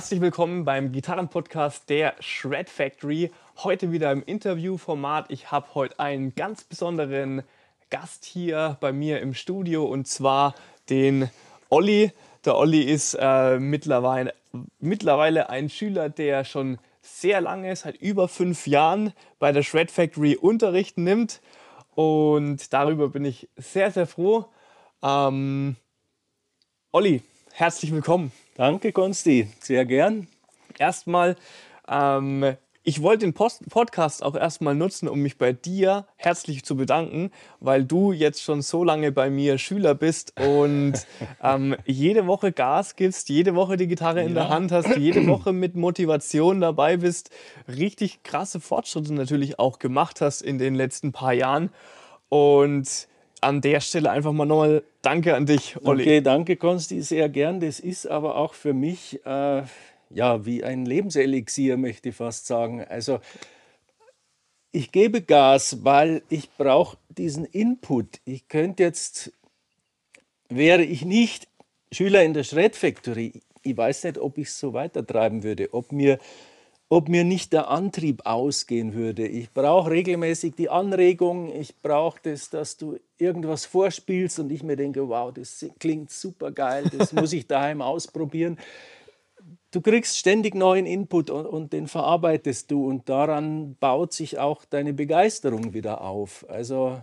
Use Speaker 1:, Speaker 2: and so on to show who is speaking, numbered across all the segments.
Speaker 1: Herzlich willkommen beim Gitarrenpodcast der Shred Factory. Heute wieder im Interviewformat. Ich habe heute einen ganz besonderen Gast hier bei mir im Studio und zwar den Olli. Der Olli ist äh, mittlerweile, mittlerweile ein Schüler, der schon sehr lange, seit über fünf Jahren bei der Shred Factory Unterricht nimmt. Und darüber bin ich sehr, sehr froh. Ähm, Olli, herzlich willkommen.
Speaker 2: Danke, Konsti. Sehr gern.
Speaker 1: Erstmal, ähm, ich wollte den Post Podcast auch erstmal nutzen, um mich bei dir herzlich zu bedanken, weil du jetzt schon so lange bei mir Schüler bist und ähm, jede Woche Gas gibst, jede Woche die Gitarre in ja. der Hand hast, jede Woche mit Motivation dabei bist, richtig krasse Fortschritte natürlich auch gemacht hast in den letzten paar Jahren. Und an der Stelle einfach mal nochmal Danke an dich,
Speaker 2: Olli. Okay, danke, Konsti, sehr gern. Das ist aber auch für mich äh, ja, wie ein Lebenselixier, möchte ich fast sagen. Also ich gebe Gas, weil ich brauche diesen Input. Ich könnte jetzt, wäre ich nicht Schüler in der Shred Factory, ich weiß nicht, ob ich es so weitertreiben würde, ob mir ob mir nicht der Antrieb ausgehen würde. Ich brauche regelmäßig die Anregung, ich brauche das, dass du irgendwas vorspielst und ich mir denke, wow, das klingt super geil, das muss ich daheim ausprobieren. Du kriegst ständig neuen Input und, und, den verarbeitest du und daran baut sich auch deine Begeisterung wieder auf. Also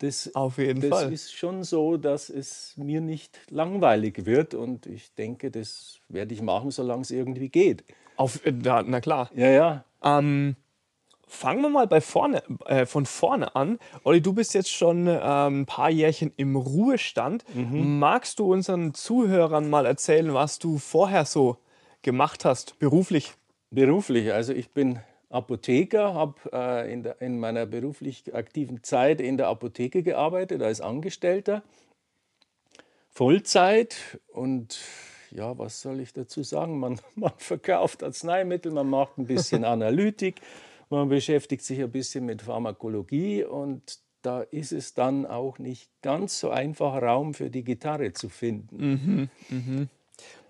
Speaker 2: das,
Speaker 1: auf jeden
Speaker 2: das
Speaker 1: Fall.
Speaker 2: ist schon so, dass es mir nicht langweilig wird und ich denke, das werde ich machen, solange es irgendwie geht.
Speaker 1: Auf, na klar.
Speaker 2: Ja, ja.
Speaker 1: Ähm, fangen wir mal bei vorne, äh, von vorne an. Olli, du bist jetzt schon ähm, ein paar Jährchen im Ruhestand. Mhm. Magst du unseren Zuhörern mal erzählen, was du vorher so gemacht hast, beruflich?
Speaker 2: Beruflich, also ich bin Apotheker, habe äh, in, in meiner beruflich aktiven Zeit in der Apotheke gearbeitet als Angestellter, Vollzeit und ja, was soll ich dazu sagen? Man, man verkauft Arzneimittel, man macht ein bisschen Analytik, man beschäftigt sich ein bisschen mit Pharmakologie und da ist es dann auch nicht ganz so einfach, Raum für die Gitarre zu finden.
Speaker 1: Mhm, mhm.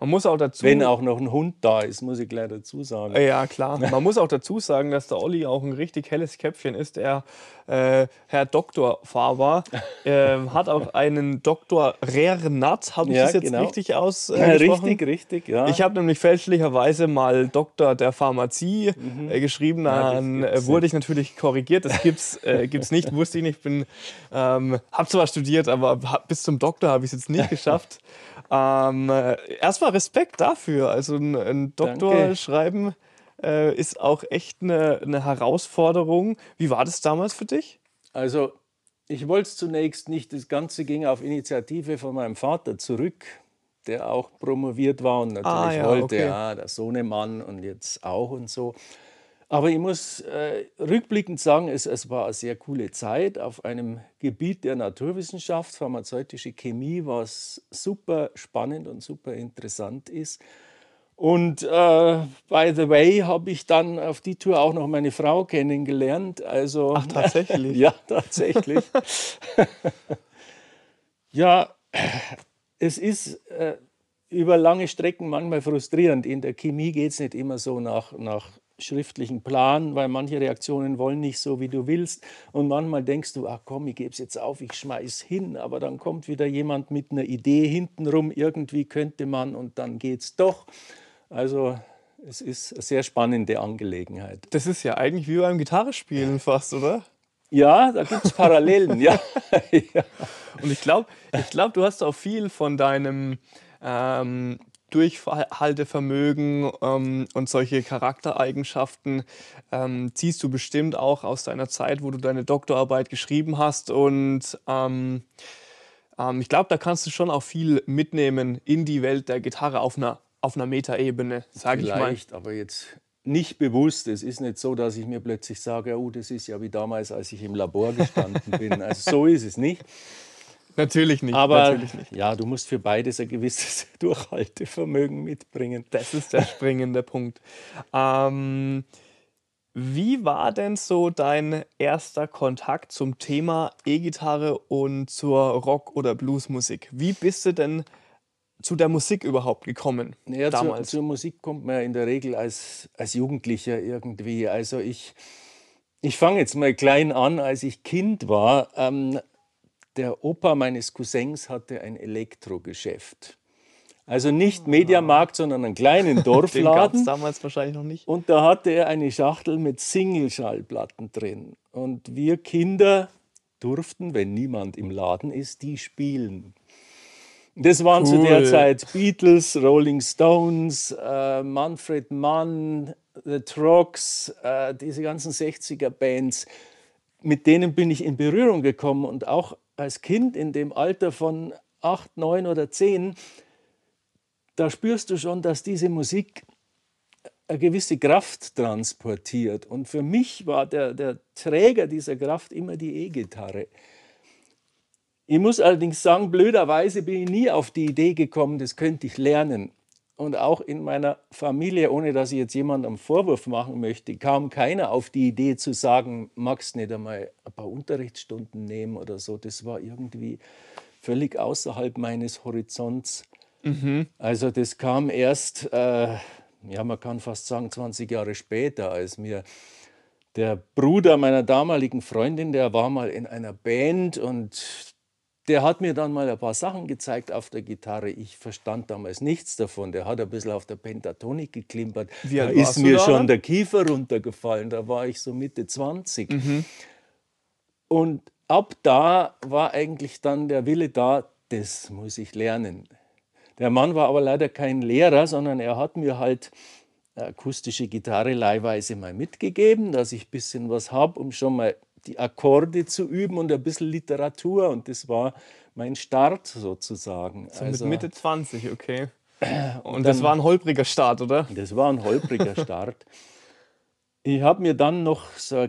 Speaker 1: Man muss auch dazu.
Speaker 2: Wenn auch noch ein Hund da ist, muss ich gleich dazu sagen.
Speaker 1: Ja, klar. Man muss auch dazu sagen, dass der Olli auch ein richtig helles Köpfchen ist. Er, äh, Herr Dr. Faber, äh, hat auch einen Dr. Renat, habe ich ja, das jetzt genau. richtig ausgesprochen?
Speaker 2: Äh, richtig, richtig, ja.
Speaker 1: Ich habe nämlich fälschlicherweise mal Doktor der Pharmazie mhm. äh, geschrieben. Dann ja, wurde ich natürlich korrigiert. Das gibt's, äh, gibt's nicht, wusste ich nicht. Bin, ähm, habe zwar studiert, aber bis zum Doktor habe ich es jetzt nicht geschafft. Ähm, äh, erstmal Respekt dafür. Also ein, ein Doktor schreiben äh, ist auch echt eine, eine Herausforderung. Wie war das damals für dich?
Speaker 2: Also ich wollte es zunächst nicht. Das Ganze ging auf Initiative von meinem Vater zurück, der auch promoviert war und natürlich ah, ja, wollte, okay. ja, der Sohnemann und jetzt auch und so. Aber ich muss äh, rückblickend sagen, es, es, war eine sehr coole Zeit auf einem Gebiet der Naturwissenschaft, pharmazeutische Chemie, was super spannend und super interessant ist. Und äh, by the way habe ich dann auf die Tour auch noch meine Frau kennengelernt. Also,
Speaker 1: Ach, tatsächlich?
Speaker 2: ja, tatsächlich. ja, es ist äh, über lange Strecken manchmal frustrierend. In der Chemie geht es nicht immer so nach, nach schriftlichen Plan, weil manche Reaktionen wollen nicht so, wie du willst. Und manchmal denkst du, ach komm, ich gebe es jetzt auf, ich schmeiß hin. Aber dann kommt wieder jemand mit einer Idee hintenrum, irgendwie könnte man und dann geht es doch. Also es ist eine sehr spannende Angelegenheit.
Speaker 1: Das ist ja eigentlich wie beim Gitarrespielen fast, oder?
Speaker 2: Ja, da gibt es Parallelen, ja.
Speaker 1: ja. Und ich glaube, ich glaub, du hast auch viel von deinem ähm, Durchhaltevermögen ähm, und solche Charaktereigenschaften ähm, ziehst du bestimmt auch aus deiner Zeit, wo du deine Doktorarbeit geschrieben hast. Und ähm, ähm ich glaube, da kannst du schon auch viel mitnehmen in die Welt der Gitarre auf einer, auf einer Metaebene, sage ich mal.
Speaker 2: Vielleicht, aber jetzt nicht bewusst. Es ist nicht so, dass ich mir plötzlich sage, oh, das ist ja wie damals, als ich im Labor gestanden bin. Also so ist es nicht.
Speaker 1: Natürlich nicht.
Speaker 2: Aber
Speaker 1: natürlich nicht.
Speaker 2: ja, du musst für beides ein gewisses Durchhaltevermögen mitbringen.
Speaker 1: Das ist der springende Punkt. Ähm, wie war denn so dein erster Kontakt zum Thema E-Gitarre und zur Rock- oder Bluesmusik? Wie bist du denn zu der Musik überhaupt gekommen?
Speaker 2: Ja,
Speaker 1: damals?
Speaker 2: Zur, zur Musik kommt man ja in der Regel als, als Jugendlicher irgendwie. Also ich, ich fange jetzt mal klein an, als ich Kind war. Ähm, der Opa meines Cousins hatte ein Elektrogeschäft. Also nicht Mediamarkt, sondern einen kleinen Dorfladen.
Speaker 1: Den damals wahrscheinlich noch nicht.
Speaker 2: Und da hatte er eine Schachtel mit Single-Schallplatten drin. Und wir Kinder durften, wenn niemand im Laden ist, die spielen. Das waren cool. zu der Zeit Beatles, Rolling Stones, äh, Manfred Mann, The Trogs, äh, diese ganzen 60er-Bands. Mit denen bin ich in Berührung gekommen und auch als Kind in dem Alter von acht, neun oder zehn da spürst du schon, dass diese Musik eine gewisse Kraft transportiert. Und für mich war der, der Träger dieser Kraft immer die E-Gitarre. Ich muss allerdings sagen, blöderweise bin ich nie auf die Idee gekommen, das könnte ich lernen. Und auch in meiner Familie, ohne dass ich jetzt jemandem Vorwurf machen möchte, kam keiner auf die Idee zu sagen, magst nicht einmal ein paar Unterrichtsstunden nehmen oder so. Das war irgendwie völlig außerhalb meines Horizonts. Mhm. Also das kam erst, äh, ja man kann fast sagen 20 Jahre später, als mir der Bruder meiner damaligen Freundin, der war mal in einer Band und der hat mir dann mal ein paar Sachen gezeigt auf der Gitarre. Ich verstand damals nichts davon. Der hat ein bisschen auf der Pentatonik geklimpert. Wie da ist mir schon dann? der Kiefer runtergefallen. Da war ich so Mitte 20. Mhm. Und ab da war eigentlich dann der Wille da, das muss ich lernen. Der Mann war aber leider kein Lehrer, sondern er hat mir halt akustische Gitarre leihweise mal mitgegeben, dass ich ein bisschen was habe, um schon mal die Akkorde zu üben und ein bisschen Literatur. Und das war mein Start sozusagen.
Speaker 1: So also, mit Mitte 20, okay. Und, und das war ein holpriger Start, oder?
Speaker 2: Das war ein holpriger Start. Ich habe mir dann noch so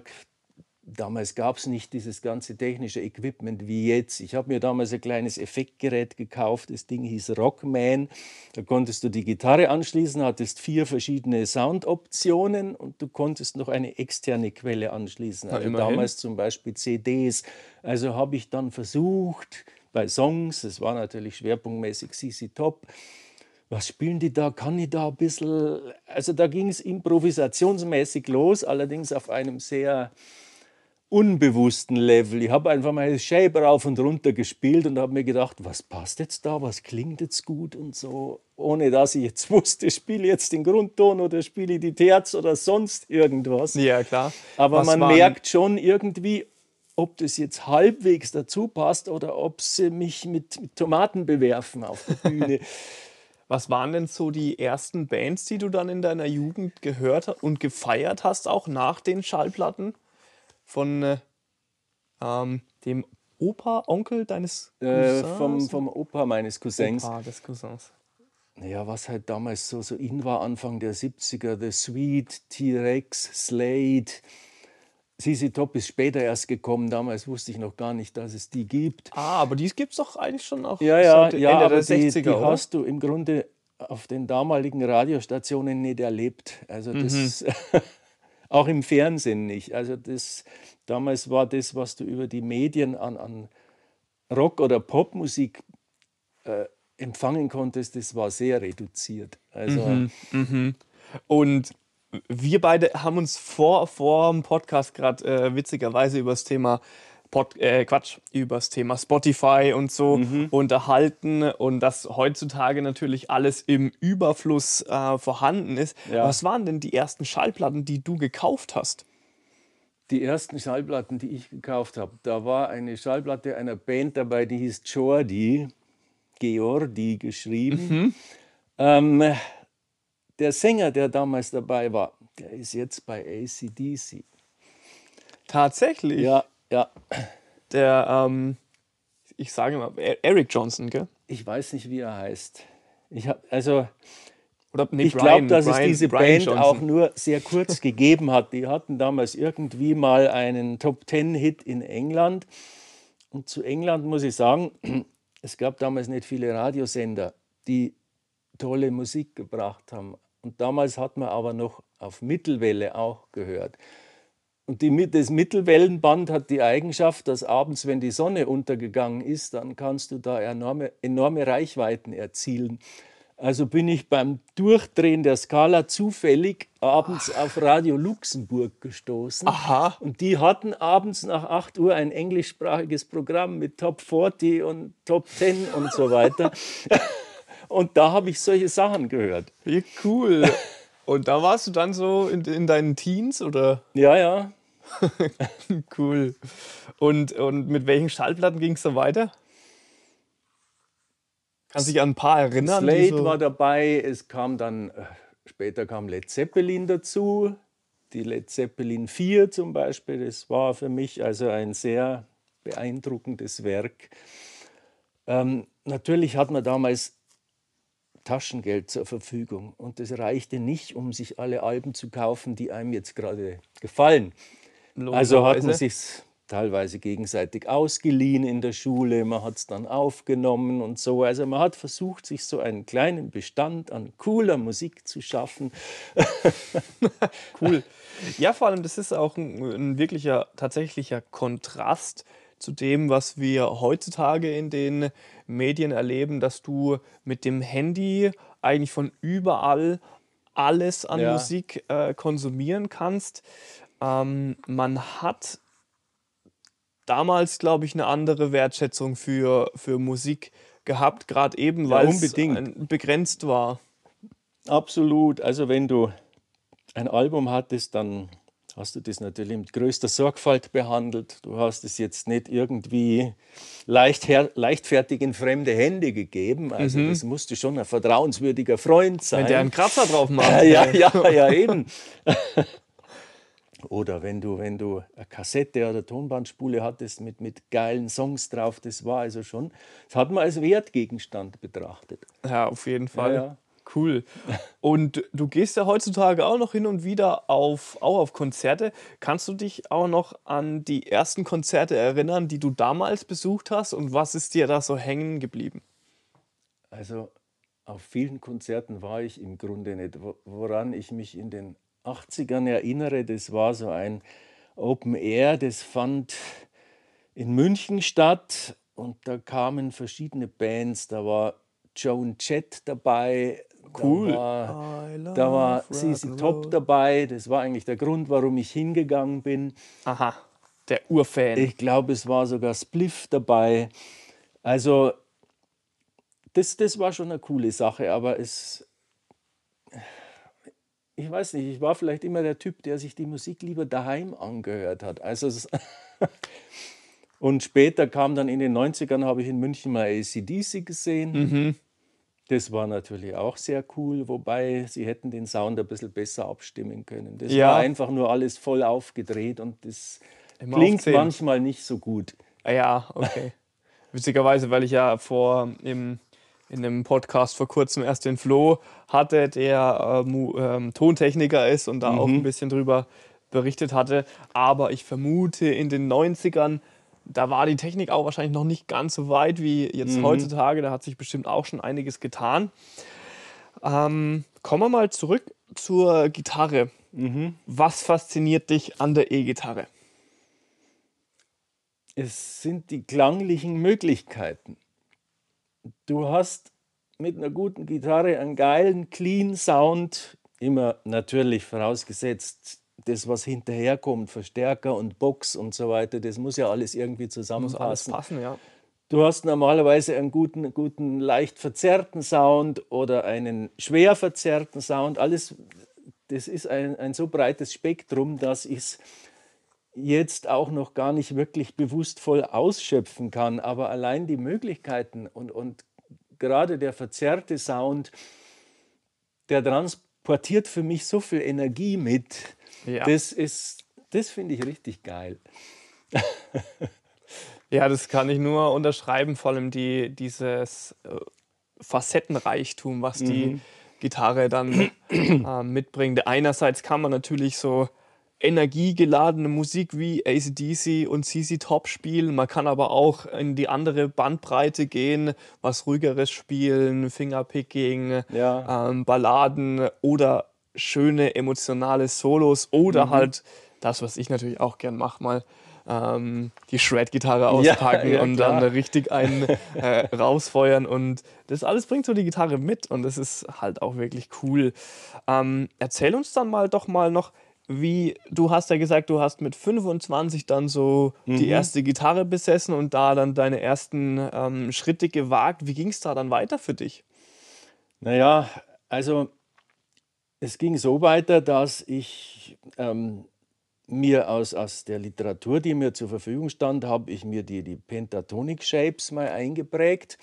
Speaker 2: Damals gab es nicht dieses ganze technische Equipment wie jetzt. Ich habe mir damals ein kleines Effektgerät gekauft. Das Ding hieß Rockman. Da konntest du die Gitarre anschließen, hattest vier verschiedene Soundoptionen und du konntest noch eine externe Quelle anschließen. Also ja, damals zum Beispiel CDs. Also habe ich dann versucht bei Songs, das war natürlich schwerpunktmäßig CC Top, was spielen die da? Kann ich da ein bisschen. Also da ging es improvisationsmäßig los, allerdings auf einem sehr unbewussten Level. Ich habe einfach meine Shape rauf und runter gespielt und habe mir gedacht, was passt jetzt da, was klingt jetzt gut und so, ohne dass ich jetzt wusste, spiele jetzt den Grundton oder spiele die Terz oder sonst irgendwas.
Speaker 1: Ja, klar.
Speaker 2: Aber was man merkt schon irgendwie, ob das jetzt halbwegs dazu passt oder ob sie mich mit, mit Tomaten bewerfen auf der Bühne.
Speaker 1: Was waren denn so die ersten Bands, die du dann in deiner Jugend gehört und gefeiert hast, auch nach den Schallplatten? Von äh, ähm, dem Opa, Onkel deines
Speaker 2: Cousins? Äh, vom, vom Opa meines Cousins.
Speaker 1: Opa des Cousins.
Speaker 2: Naja, was halt damals so, so in war, Anfang der 70er, The Sweet, T-Rex, Slade. CC Top ist später erst gekommen, damals wusste ich noch gar nicht, dass es die gibt.
Speaker 1: Ah, aber die gibt es doch eigentlich schon auch
Speaker 2: ja, ja, ja, Ende aber der 60er, die, die hast du im Grunde auf den damaligen Radiostationen nicht erlebt. Also das, mhm. Auch im Fernsehen nicht. Also das, damals war das, was du über die Medien an, an Rock- oder Popmusik äh, empfangen konntest, das war sehr reduziert. Also, mhm,
Speaker 1: mhm. Und wir beide haben uns vor, vor dem Podcast gerade äh, witzigerweise über das Thema Pod, äh, Quatsch, übers Thema Spotify und so mhm. unterhalten und dass heutzutage natürlich alles im Überfluss äh, vorhanden ist. Ja. Was waren denn die ersten Schallplatten, die du gekauft hast?
Speaker 2: Die ersten Schallplatten, die ich gekauft habe, da war eine Schallplatte einer Band dabei, die hieß Jordi, Geordi geschrieben. Mhm. Ähm, der Sänger, der damals dabei war, der ist jetzt bei ACDC.
Speaker 1: Tatsächlich?
Speaker 2: Ja, ja.
Speaker 1: Der, ähm, ich sage mal, Eric Johnson, gell?
Speaker 2: Ich weiß nicht, wie er heißt. Ich habe also.
Speaker 1: Oder, nee,
Speaker 2: ich glaube, dass Brian, es diese Brian Band Johnson. auch nur sehr kurz gegeben hat. Die hatten damals irgendwie mal einen Top Ten Hit in England. Und zu England muss ich sagen, es gab damals nicht viele Radiosender, die tolle Musik gebracht haben. Und damals hat man aber noch auf Mittelwelle auch gehört. Und die, das Mittelwellenband hat die Eigenschaft, dass abends, wenn die Sonne untergegangen ist, dann kannst du da enorme, enorme Reichweiten erzielen. Also bin ich beim Durchdrehen der Skala zufällig abends Ach. auf Radio Luxemburg gestoßen.
Speaker 1: Aha.
Speaker 2: Und die hatten abends nach 8 Uhr ein englischsprachiges Programm mit Top 40 und Top 10 und so weiter. und da habe ich solche Sachen gehört.
Speaker 1: Wie cool. Und da warst du dann so in, in deinen Teens, oder?
Speaker 2: Ja, ja.
Speaker 1: cool. Und, und mit welchen Schallplatten ging es dann weiter? Kannst du dich an ein paar erinnern?
Speaker 2: Slate so war dabei, es kam dann, äh, später kam Led Zeppelin dazu, die Led Zeppelin 4 zum Beispiel, das war für mich also ein sehr beeindruckendes Werk. Ähm, natürlich hat man damals Taschengeld zur Verfügung und das reichte nicht, um sich alle Alben zu kaufen, die einem jetzt gerade gefallen. Also hat man sich teilweise gegenseitig ausgeliehen in der Schule, man hat es dann aufgenommen und so. Also man hat versucht, sich so einen kleinen Bestand an cooler Musik zu schaffen.
Speaker 1: cool. Ja, vor allem, das ist auch ein, ein wirklicher, tatsächlicher Kontrast zu dem, was wir heutzutage in den Medien erleben, dass du mit dem Handy eigentlich von überall alles an ja. Musik äh, konsumieren kannst. Ähm, man hat damals, glaube ich, eine andere Wertschätzung für, für Musik gehabt, gerade eben, weil ja, es begrenzt war.
Speaker 2: Absolut. Also wenn du ein Album hattest, dann hast du das natürlich mit größter Sorgfalt behandelt. Du hast es jetzt nicht irgendwie leicht leichtfertig in fremde Hände gegeben. Also mhm. das musste schon ein vertrauenswürdiger Freund sein.
Speaker 1: Wenn der einen Kratzer drauf macht.
Speaker 2: ja, ja, ja, eben. Oder wenn du, wenn du eine Kassette oder Tonbandspule hattest mit, mit geilen Songs drauf, das war also schon, das hat man als Wertgegenstand betrachtet.
Speaker 1: Ja, auf jeden Fall. Ja, ja. Cool. Und du gehst ja heutzutage auch noch hin und wieder auf, auch auf Konzerte. Kannst du dich auch noch an die ersten Konzerte erinnern, die du damals besucht hast? Und was ist dir da so hängen geblieben?
Speaker 2: Also auf vielen Konzerten war ich im Grunde nicht. Woran ich mich in den 80ern erinnere, das war so ein Open Air, das fand in München statt und da kamen verschiedene Bands, da war Joan Jett dabei,
Speaker 1: cool.
Speaker 2: da war, da war CC Top dabei, das war eigentlich der Grund, warum ich hingegangen bin.
Speaker 1: Aha, der Urfan.
Speaker 2: Ich glaube, es war sogar Spliff dabei. Also das, das war schon eine coole Sache, aber es ich weiß nicht, ich war vielleicht immer der Typ, der sich die Musik lieber daheim angehört hat. Also und später kam dann in den 90ern, habe ich in München mal ACDC gesehen. Mhm. Das war natürlich auch sehr cool, wobei sie hätten den Sound ein bisschen besser abstimmen können. Das ja. war einfach nur alles voll aufgedreht und das immer klingt manchmal nicht so gut.
Speaker 1: Ah ja, okay. Witzigerweise, weil ich ja vor im in einem Podcast vor kurzem erst den Flo hatte, der ähm, ähm, Tontechniker ist und da mhm. auch ein bisschen drüber berichtet hatte. Aber ich vermute, in den 90ern, da war die Technik auch wahrscheinlich noch nicht ganz so weit wie jetzt mhm. heutzutage. Da hat sich bestimmt auch schon einiges getan. Ähm, kommen wir mal zurück zur Gitarre. Mhm. Was fasziniert dich an der E-Gitarre?
Speaker 2: Es sind die klanglichen Möglichkeiten du hast mit einer guten Gitarre einen geilen, clean Sound, immer natürlich vorausgesetzt, das, was hinterherkommt, Verstärker und Box und so weiter, das muss ja alles irgendwie zusammenpassen. Muss alles
Speaker 1: passen, ja.
Speaker 2: Du hast normalerweise einen guten, guten, leicht verzerrten Sound oder einen schwer verzerrten Sound. Alles, das ist ein, ein so breites Spektrum, dass ich es jetzt auch noch gar nicht wirklich bewusst voll ausschöpfen kann. Aber allein die Möglichkeiten und, und gerade der verzerrte Sound, der transportiert für mich so viel Energie mit. Ja. Das ist, das finde ich richtig geil.
Speaker 1: ja, das kann ich nur unterschreiben, vor allem die, dieses äh, Facettenreichtum, was mhm. die Gitarre dann äh, mitbringt. Einerseits kann man natürlich so energiegeladene Musik wie ACDC und CC Top spielen. Man kann aber auch in die andere Bandbreite gehen, was ruhigeres spielen, Fingerpicking, ja. ähm, Balladen oder schöne emotionale Solos oder mhm. halt das, was ich natürlich auch gern mache, mal ähm, die Shred-Gitarre auspacken ja, ja, und dann richtig einen äh, rausfeuern. Und das alles bringt so die Gitarre mit und das ist halt auch wirklich cool. Ähm, erzähl uns dann mal doch mal noch, wie du hast ja gesagt, du hast mit 25 dann so mhm. die erste Gitarre besessen und da dann deine ersten ähm, Schritte gewagt. Wie ging es da dann weiter für dich?
Speaker 2: Naja, also es ging so weiter, dass ich ähm, mir aus, aus der Literatur, die mir zur Verfügung stand, habe ich mir die, die Pentatonic Shapes mal eingeprägt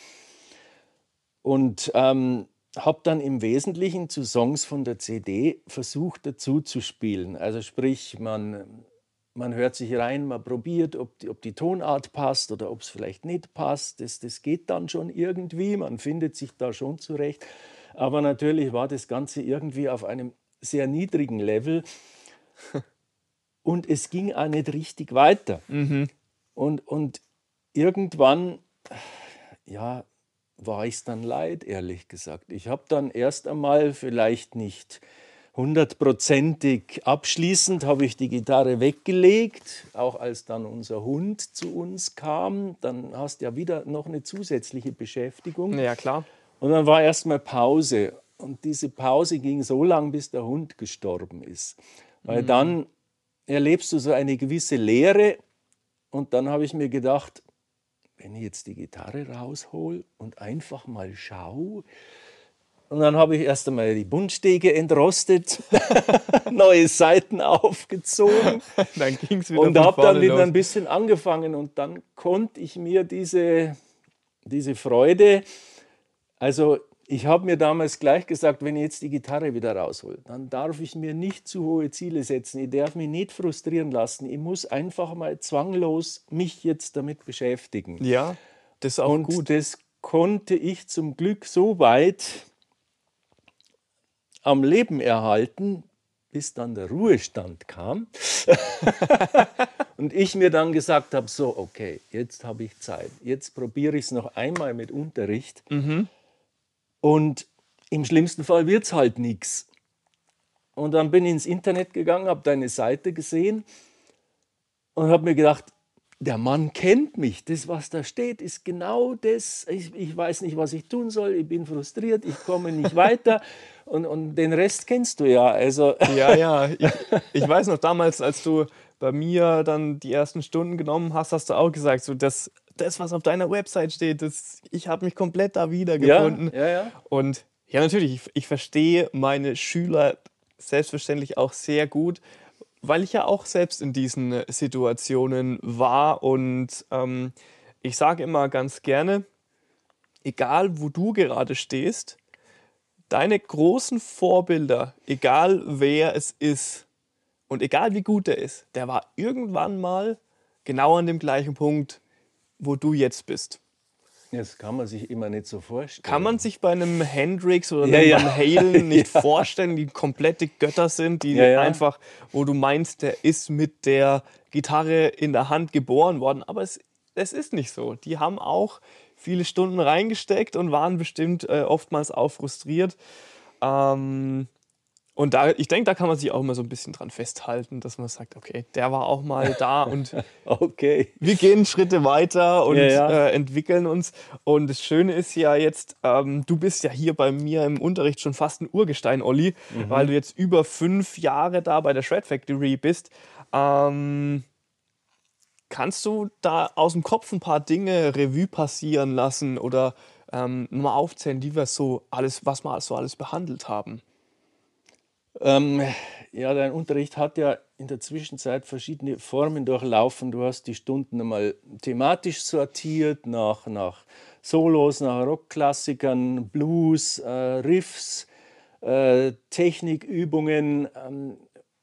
Speaker 2: und ähm, habe dann im Wesentlichen zu Songs von der CD versucht dazu zu spielen. Also sprich, man, man hört sich rein, man probiert, ob die, ob die Tonart passt oder ob es vielleicht nicht passt. Das, das geht dann schon irgendwie, man findet sich da schon zurecht. Aber natürlich war das Ganze irgendwie auf einem sehr niedrigen Level. und es ging auch nicht richtig weiter. Mhm. Und, und irgendwann, ja, war ich es dann leid, ehrlich gesagt. Ich habe dann erst einmal vielleicht nicht hundertprozentig abschließend habe ich die Gitarre weggelegt, auch als dann unser Hund zu uns kam, dann hast du ja wieder noch eine zusätzliche Beschäftigung.
Speaker 1: Ja, klar.
Speaker 2: Und dann war erstmal Pause und diese Pause ging so lang, bis der Hund gestorben ist. Weil mhm. dann erlebst du so eine gewisse Leere und dann habe ich mir gedacht, wenn ich jetzt die Gitarre raushol und einfach mal schaue, und dann habe ich erst einmal die Buntstege entrostet, neue Seiten aufgezogen. Dann ging's wieder und habe dann wieder ein bisschen angefangen und dann konnte ich mir diese, diese Freude, also ich habe mir damals gleich gesagt, wenn ich jetzt die Gitarre wieder raushole, dann darf ich mir nicht zu hohe Ziele setzen. Ich darf mich nicht frustrieren lassen. Ich muss einfach mal zwanglos mich jetzt damit beschäftigen.
Speaker 1: Ja, das ist auch
Speaker 2: Und
Speaker 1: gut.
Speaker 2: das konnte ich zum Glück so weit am Leben erhalten, bis dann der Ruhestand kam. und ich mir dann gesagt habe, so, okay, jetzt habe ich Zeit. Jetzt probiere ich es noch einmal mit Unterricht. Mhm. Und im schlimmsten Fall wird es halt nichts. Und dann bin ich ins Internet gegangen, habe deine Seite gesehen und habe mir gedacht, der Mann kennt mich. Das, was da steht, ist genau das. Ich, ich, weiß nicht, was ich tun soll. Ich bin frustriert, ich komme nicht weiter. Und, und den Rest kennst du ja. Also
Speaker 1: ja, ja. Ich, ich, weiß noch damals, als du bei mir dann die ersten Stunden genommen hast, hast du auch gesagt, so das das, was auf deiner Website steht, das, ich habe mich komplett da wiedergefunden.
Speaker 2: Ja, ja, ja.
Speaker 1: Und ja, natürlich, ich, ich verstehe meine Schüler selbstverständlich auch sehr gut, weil ich ja auch selbst in diesen Situationen war. Und ähm, ich sage immer ganz gerne, egal wo du gerade stehst, deine großen Vorbilder, egal wer es ist und egal wie gut er ist, der war irgendwann mal genau an dem gleichen Punkt wo du jetzt bist.
Speaker 2: Das kann man sich immer nicht so vorstellen.
Speaker 1: Kann man sich bei einem Hendrix oder einem ja, Halen nicht ja. vorstellen, die komplette Götter sind, die ja, einfach, wo du meinst, der ist mit der Gitarre in der Hand geboren worden. Aber es, es ist nicht so. Die haben auch viele Stunden reingesteckt und waren bestimmt äh, oftmals auch frustriert. Ähm, und da, ich denke, da kann man sich auch immer so ein bisschen dran festhalten, dass man sagt, okay, der war auch mal da und
Speaker 2: okay.
Speaker 1: wir gehen Schritte weiter und ja, ja. Äh, entwickeln uns. Und das Schöne ist ja jetzt, ähm, du bist ja hier bei mir im Unterricht schon fast ein Urgestein, Olli, mhm. weil du jetzt über fünf Jahre da bei der Shred Factory bist. Ähm, kannst du da aus dem Kopf ein paar Dinge Revue passieren lassen oder ähm, mal aufzählen, die wir so alles, was wir so alles behandelt haben?
Speaker 2: Ähm, ja, dein Unterricht hat ja in der Zwischenzeit verschiedene Formen durchlaufen. Du hast die Stunden einmal thematisch sortiert nach, nach Solos, nach Rockklassikern, Blues, äh, Riffs, äh, Technikübungen, ähm,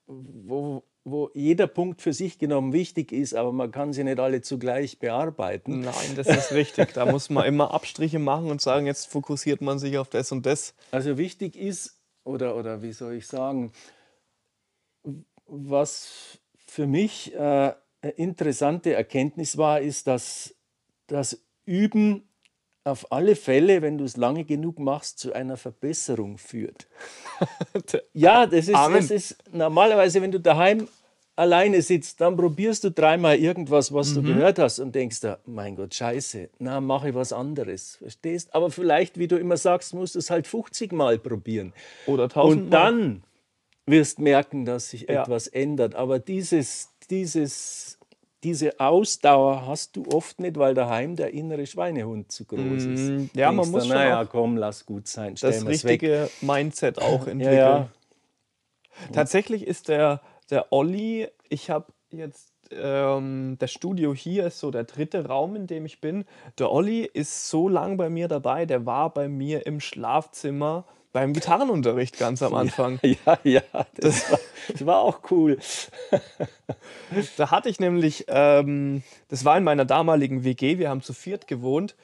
Speaker 2: wo, wo jeder Punkt für sich genommen wichtig ist, aber man kann sie nicht alle zugleich bearbeiten.
Speaker 1: Nein, das ist richtig. Da muss man immer Abstriche machen und sagen, jetzt fokussiert man sich auf das und das.
Speaker 2: Also wichtig ist, oder, oder wie soll ich sagen, was für mich äh, eine interessante Erkenntnis war, ist, dass das Üben auf alle Fälle, wenn du es lange genug machst, zu einer Verbesserung führt. ja, das ist, das ist normalerweise, wenn du daheim alleine sitzt, dann probierst du dreimal irgendwas, was du gehört hast und denkst da, mein Gott, scheiße, na, mache ich was anderes. Verstehst? Aber vielleicht, wie du immer sagst, musst du es halt 50 Mal probieren.
Speaker 1: Oder 1000
Speaker 2: Und dann wirst merken, dass sich
Speaker 1: Ja.
Speaker 2: etwas ändert. Aber dieses, dieses, diese Ausdauer hast du oft nicht, weil daheim der innere Schweinehund zu groß ist.
Speaker 1: Mm, ja, man
Speaker 2: Denkst
Speaker 1: muss
Speaker 2: dann,
Speaker 1: schon
Speaker 2: naja, komm, lass gut sein,
Speaker 1: das
Speaker 2: wir's weg.
Speaker 1: richtige Mindset auch
Speaker 2: Ja,
Speaker 1: entwickeln.
Speaker 2: ja.
Speaker 1: Tatsächlich ist der, der Olli, ich habe jetzt, ähm, das Studio hier ist so der dritte Raum, in dem ich bin. Der Olli ist so lang bei mir dabei, der war bei mir im Schlafzimmer beim Gitarrenunterricht ganz am Anfang.
Speaker 2: Ja, ja, das, war, das war auch cool.
Speaker 1: Da hatte ich nämlich, ähm, das war in meiner damaligen WG, wir haben zu viert gewohnt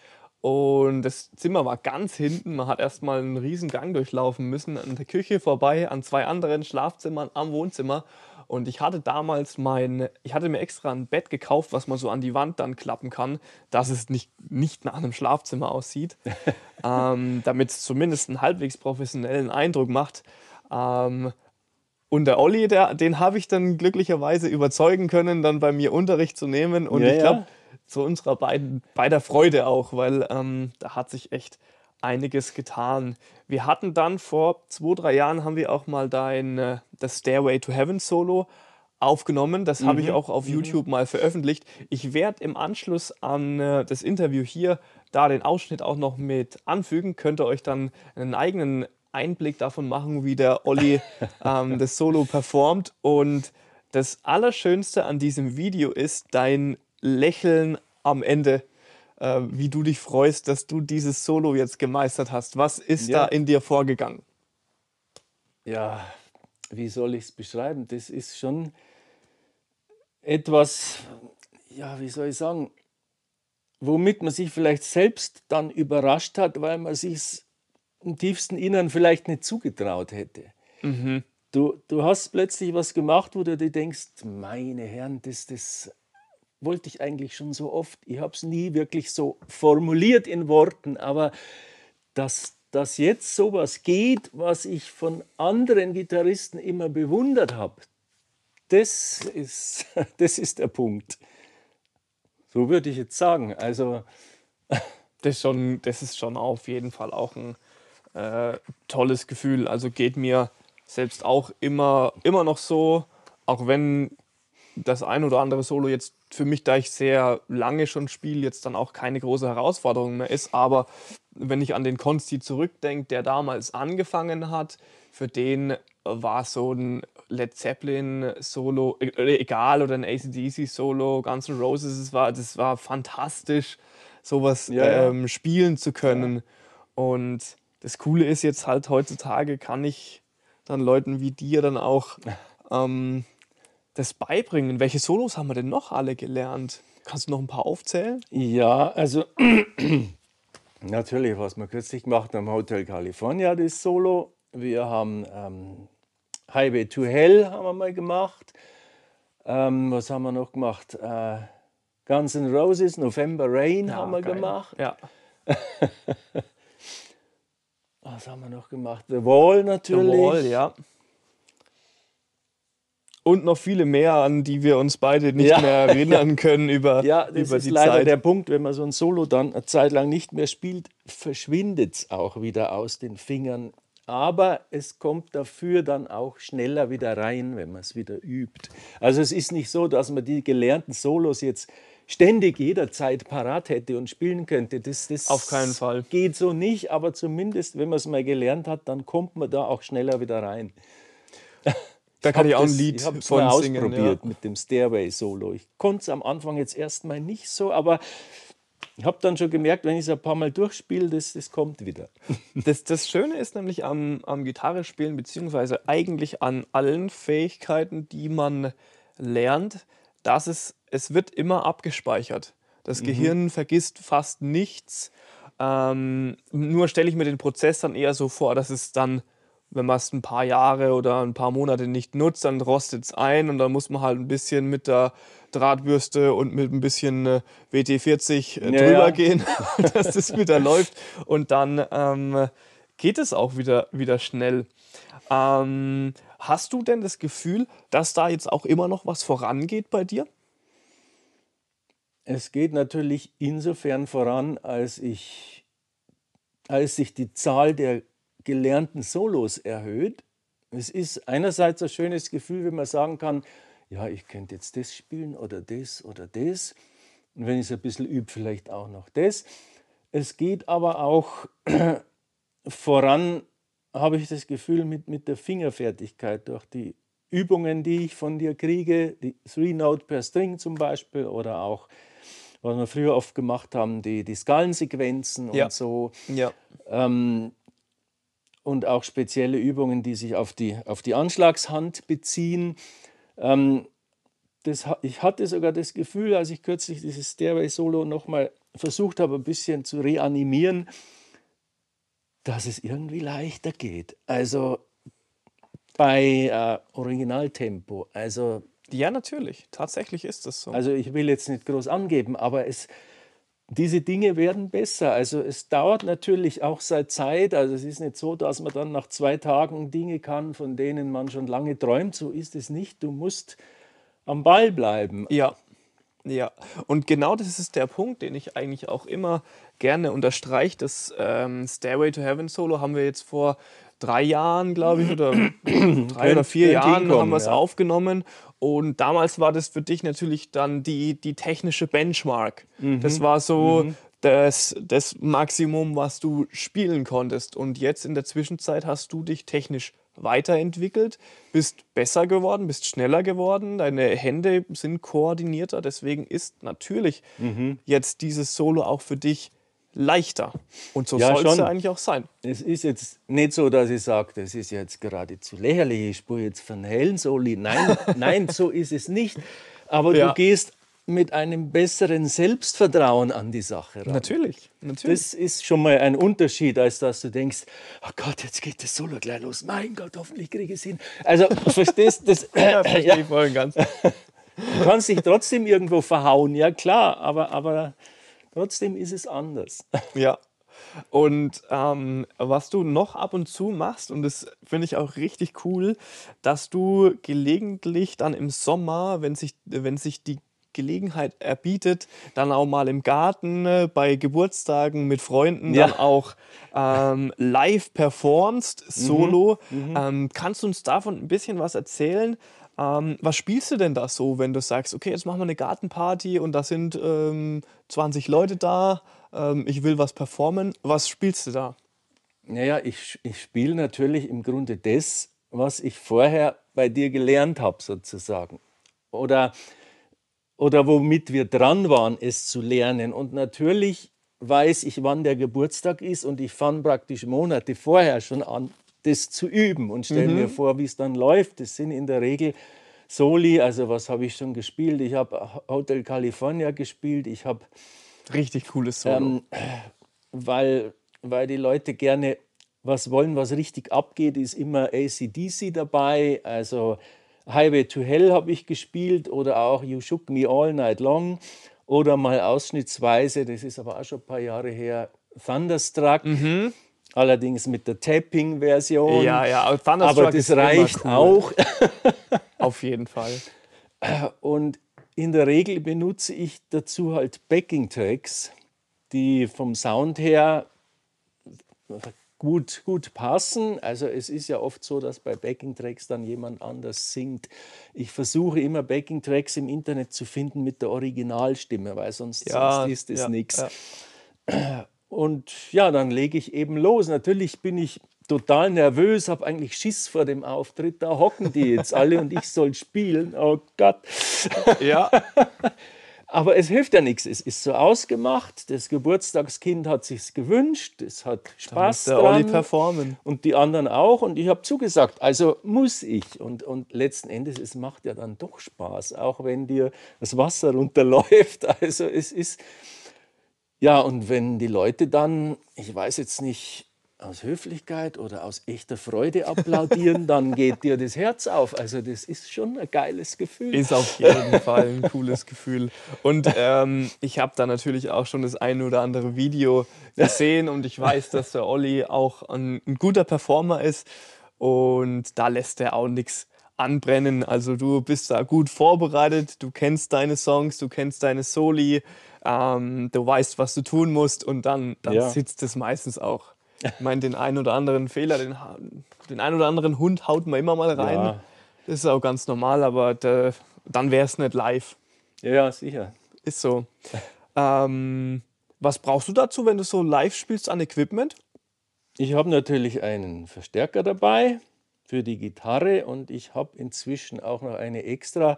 Speaker 1: und das Zimmer war ganz hinten. Man hat erstmal einen riesen Gang durchlaufen müssen, an der Küche vorbei, an zwei anderen Schlafzimmern, am Wohnzimmer. Und ich hatte damals mein, ich hatte mir extra ein Bett gekauft, was man so an die Wand dann klappen kann, dass es nicht, nicht nach einem Schlafzimmer aussieht, ähm, damit es zumindest einen halbwegs professionellen Eindruck macht. Ähm, und der Olli, der, den habe ich dann glücklicherweise überzeugen können, dann bei mir Unterricht zu nehmen. Und
Speaker 2: Ja,
Speaker 1: ich glaube,
Speaker 2: ja.
Speaker 1: zu unserer beiden, beider Freude auch, weil ähm, da hat sich echt einiges getan. Wir hatten dann vor zwei, drei Jahren haben wir auch mal dein äh, das Stairway to Heaven Solo aufgenommen. Das habe ich auch auf YouTube mal veröffentlicht. Ich werde im Anschluss an äh, das Interview hier da den Ausschnitt auch noch mit anfügen. Könnt ihr euch dann einen eigenen Einblick davon machen, wie der Olli ähm, das Solo performt. Und das Allerschönste an diesem Video ist dein Lächeln am Ende, äh, wie du dich freust, dass du dieses Solo jetzt gemeistert hast. Was ist
Speaker 2: Ja.
Speaker 1: da in dir vorgegangen?
Speaker 2: Ja, wie soll ich es beschreiben? Das ist schon etwas, ja, wie soll ich sagen, womit man sich vielleicht selbst dann überrascht hat, weil man sich im tiefsten Innern vielleicht nicht zugetraut hätte. Du, du hast plötzlich was gemacht, wo du dir denkst, meine Herren, das, das wollte ich eigentlich schon so oft. Ich habe es nie wirklich so formuliert in Worten, aber dass, dass jetzt sowas geht, was ich von anderen Gitarristen immer bewundert habe, das ist, das ist der Punkt. So würde ich jetzt sagen. Also,
Speaker 1: Das ist schon, das ist schon auf jeden Fall auch ein äh, tolles Gefühl. Also geht mir selbst auch immer, immer noch so, auch wenn das ein oder andere Solo jetzt für mich, da ich sehr lange schon spiele, jetzt dann auch keine große Herausforderung mehr ist. Aber wenn ich an den Konsti zurückdenke, der damals angefangen hat, für den war so ein Led Zeppelin Solo, e- oder egal, oder ein ACDC Solo, Guns N' Roses, das war, das war fantastisch, sowas
Speaker 2: Ja, ja.
Speaker 1: ähm, spielen zu können. Und das Coole ist jetzt halt heutzutage kann ich dann Leuten wie dir dann auch ähm, das beibringen. Welche Solos haben wir denn noch alle gelernt? Kannst du noch ein paar aufzählen?
Speaker 2: ja, also natürlich, was wir kürzlich gemacht haben, Hotel California, das Solo. Wir haben ähm, Highway to Hell haben wir mal gemacht. Ähm, was haben wir noch gemacht? Äh, Guns N' Roses, November Rain haben wir
Speaker 1: geil.
Speaker 2: gemacht.
Speaker 1: Ja.
Speaker 2: Was haben wir noch gemacht? The Wall
Speaker 1: The
Speaker 2: natürlich.
Speaker 1: Wall, ja. Und noch viele mehr, an die wir uns beide nicht
Speaker 2: Ja,
Speaker 1: mehr erinnern können über,
Speaker 2: Ja, das
Speaker 1: über
Speaker 2: ist
Speaker 1: die
Speaker 2: leider
Speaker 1: Zeit.
Speaker 2: der Punkt, wenn man so ein Solo dann eine Zeit lang nicht mehr spielt, verschwindet es auch wieder aus den Fingern. Aber es kommt dafür dann auch schneller wieder rein, wenn man es wieder übt. Also es ist nicht so, dass man die gelernten Solos jetzt ständig jederzeit parat hätte und spielen könnte. Das, das
Speaker 1: Auf keinen Fall.
Speaker 2: geht so nicht, aber zumindest, wenn man es mal gelernt hat, dann kommt man da auch schneller wieder rein.
Speaker 1: Da kann ich auch ein
Speaker 2: das-
Speaker 1: Lied
Speaker 2: ich hab's
Speaker 1: von
Speaker 2: mal
Speaker 1: singen.
Speaker 2: ausprobiert
Speaker 1: Ja.
Speaker 2: mit dem Stairway-Solo. Ich konnte es am Anfang jetzt erstmal nicht so, aber ich habe dann schon gemerkt, wenn ich es ein paar Mal durchspiele, das, das kommt wieder.
Speaker 1: Das, das Schöne ist nämlich am, am Gitarrespielen, beziehungsweise eigentlich an allen Fähigkeiten, die man lernt, dass es, es wird immer abgespeichert. Das Gehirn vergisst fast nichts. Ähm, nur stelle ich mir den Prozess dann eher so vor, dass es dann, wenn man es ein paar Jahre oder ein paar Monate nicht nutzt, dann rostet es ein und dann muss man halt ein bisschen mit der Drahtbürste und mit ein bisschen äh, WT40 äh,
Speaker 2: Ja,
Speaker 1: drüber
Speaker 2: ja.
Speaker 1: gehen, dass das wieder läuft. Und dann ähm, geht es auch wieder, wieder schnell. Ähm, hast du denn das Gefühl, dass da jetzt auch immer noch was vorangeht bei dir?
Speaker 2: Es geht natürlich insofern voran, als ich, als sich die Zahl der gelernten Solos erhöht. Es ist einerseits ein schönes Gefühl, wenn man sagen kann, ja, ich könnte jetzt das spielen oder das oder das. Und wenn ich es ein bisschen übe, vielleicht auch noch das. Es geht aber auch voran, habe ich das Gefühl, mit, mit der Fingerfertigkeit durch die Übungen, die ich von dir kriege, die Three Note per String zum Beispiel oder auch was wir früher oft gemacht haben, die, die Skalensequenzen
Speaker 1: Ja.
Speaker 2: und so.
Speaker 1: Ja.
Speaker 2: Ähm, und auch spezielle Übungen, die sich auf die, auf die Anschlagshand beziehen. Ähm, das, ich hatte sogar das Gefühl, als ich kürzlich dieses Stairway-Solo nochmal versucht habe, ein bisschen zu reanimieren, dass es irgendwie leichter geht. Also bei äh, Originaltempo. Also
Speaker 1: Ja, natürlich. Tatsächlich ist das so.
Speaker 2: also ich will jetzt nicht groß angeben, aber es, diese Dinge werden besser. Also es dauert natürlich auch seit Zeit. Also es ist nicht so, dass man dann nach zwei Tagen Dinge kann, von denen man schon lange träumt. So ist es nicht. Du musst am Ball bleiben.
Speaker 1: Ja, ja. Und genau das ist der Punkt, den ich eigentlich auch immer gerne unterstreiche. Das ähm, Stairway to Heaven Solo haben wir jetzt vor drei Jahren, glaube ich, oder drei oder vier Jahren haben wir es
Speaker 2: ja.
Speaker 1: aufgenommen. Und damals war das für dich natürlich dann die, die technische Benchmark.
Speaker 2: Mhm.
Speaker 1: Das war so das, das Maximum, was du spielen konntest. Und jetzt in der Zwischenzeit hast du dich technisch weiterentwickelt, bist besser geworden, bist schneller geworden, deine Hände sind koordinierter. Deswegen ist natürlich
Speaker 2: Mhm.
Speaker 1: jetzt dieses Solo auch für dich leichter. Und so
Speaker 2: Ja,
Speaker 1: soll es ja eigentlich auch sein.
Speaker 2: Es ist jetzt nicht so, dass ich sage, das ist jetzt geradezu lächerlich, ich spiele jetzt Van Halen Soli. Nein, nein, so ist es nicht. Aber
Speaker 1: Ja.
Speaker 2: du gehst mit einem besseren Selbstvertrauen an die Sache ran.
Speaker 1: Natürlich, natürlich.
Speaker 2: Das ist schon mal ein Unterschied, als dass du denkst, oh Gott, jetzt geht das Solo gleich los. Mein Gott, hoffentlich kriege ich es hin. Also, verstehst das?
Speaker 1: ja, verstehe
Speaker 2: ja,
Speaker 1: voll und ganz.
Speaker 2: du kannst dich trotzdem irgendwo verhauen, ja klar, aber, aber trotzdem ist es anders.
Speaker 1: Ja. Und ähm, was du noch ab und zu machst, und das finde ich auch richtig cool, dass du gelegentlich dann im Sommer, wenn sich, wenn sich die Gelegenheit erbietet, dann auch mal im Garten äh, bei Geburtstagen mit Freunden
Speaker 2: Ja.
Speaker 1: dann auch ähm, live performst, solo. Ähm, kannst du uns davon ein bisschen was erzählen? Ähm, was spielst du denn da so, wenn du sagst, okay, jetzt machen wir eine Gartenparty und da sind ähm, 20 Leute da, ähm, ich will was performen. Was spielst du da?
Speaker 2: Naja, ich, ich spiele natürlich im Grunde das, was ich vorher bei dir gelernt habe, sozusagen. Oder, oder womit wir dran waren, es zu lernen. Und natürlich weiß ich, wann der Geburtstag ist und ich fange praktisch Monate vorher schon an, das zu üben und stelle mir vor, wie es dann läuft. Das sind in der Regel Soli, also was habe ich schon gespielt? Ich habe Hotel California gespielt, ich habe
Speaker 1: Richtig cooles Solo.
Speaker 2: ähm, weil, weil die Leute gerne was wollen, was richtig abgeht, ist immer ACDC dabei. Also Highway to Hell habe ich gespielt oder auch You Shook Me All Night Long oder mal ausschnittsweise, das ist aber auch schon ein paar Jahre her, Thunderstruck. Allerdings mit der Tapping-Version.
Speaker 1: ja, ja, aber
Speaker 2: aber das reicht
Speaker 1: cool.
Speaker 2: auch.
Speaker 1: Auf jeden Fall.
Speaker 2: Und in der Regel benutze ich dazu halt Backing-Tracks, die vom Sound her gut, gut passen. Also es ist ja oft so, dass bei Backing-Tracks dann jemand anders singt. Ich versuche immer Backing-Tracks im Internet zu finden mit der Originalstimme, weil sonst,
Speaker 1: Ja,
Speaker 2: sonst ist es
Speaker 1: ja,
Speaker 2: nichts.
Speaker 1: ja.
Speaker 2: Und ja, dann lege ich eben los. Natürlich bin ich total nervös, habe eigentlich Schiss vor dem Auftritt. Da hocken die jetzt alle und ich soll spielen. Oh Gott.
Speaker 1: Ja,
Speaker 2: Aber es hilft ja nichts. Es ist so ausgemacht. Das Geburtstagskind hat sich's gewünscht. Es hat
Speaker 1: muss
Speaker 2: Spaß
Speaker 1: der Olli
Speaker 2: dran.
Speaker 1: performen.
Speaker 2: Und die anderen auch. Und ich habe zugesagt. Also muss ich. Und, und letzten Endes, es macht ja dann doch Spaß, auch wenn dir das Wasser runterläuft. Also es ist ja, und wenn die Leute dann, ich weiß jetzt nicht, aus Höflichkeit oder aus echter Freude applaudieren, dann geht dir das Herz auf. Also das ist schon ein geiles Gefühl.
Speaker 1: Ist auf jeden Fall ein cooles Gefühl. Und ähm, ich habe da natürlich auch schon das ein oder andere Video gesehen und ich weiß, dass der Olli auch ein, ein guter Performer ist. und da lässt er auch nichts anbrennen. Also du bist da gut vorbereitet, du kennst deine Songs, du kennst deine Soli, ähm, du weißt, was du tun musst und dann, dann ja. sitzt es meistens auch. Ich meine, den einen oder anderen Fehler, den, den einen oder anderen Hund haut man immer mal rein. Ja. Das ist auch ganz normal, aber da, dann wäre es nicht live.
Speaker 2: Ja, sicher.
Speaker 1: Ist so. ähm, was brauchst du dazu, wenn du so live spielst an Equipment?
Speaker 2: Ich habe natürlich einen Verstärker dabei für die Gitarre und ich habe inzwischen auch noch eine extra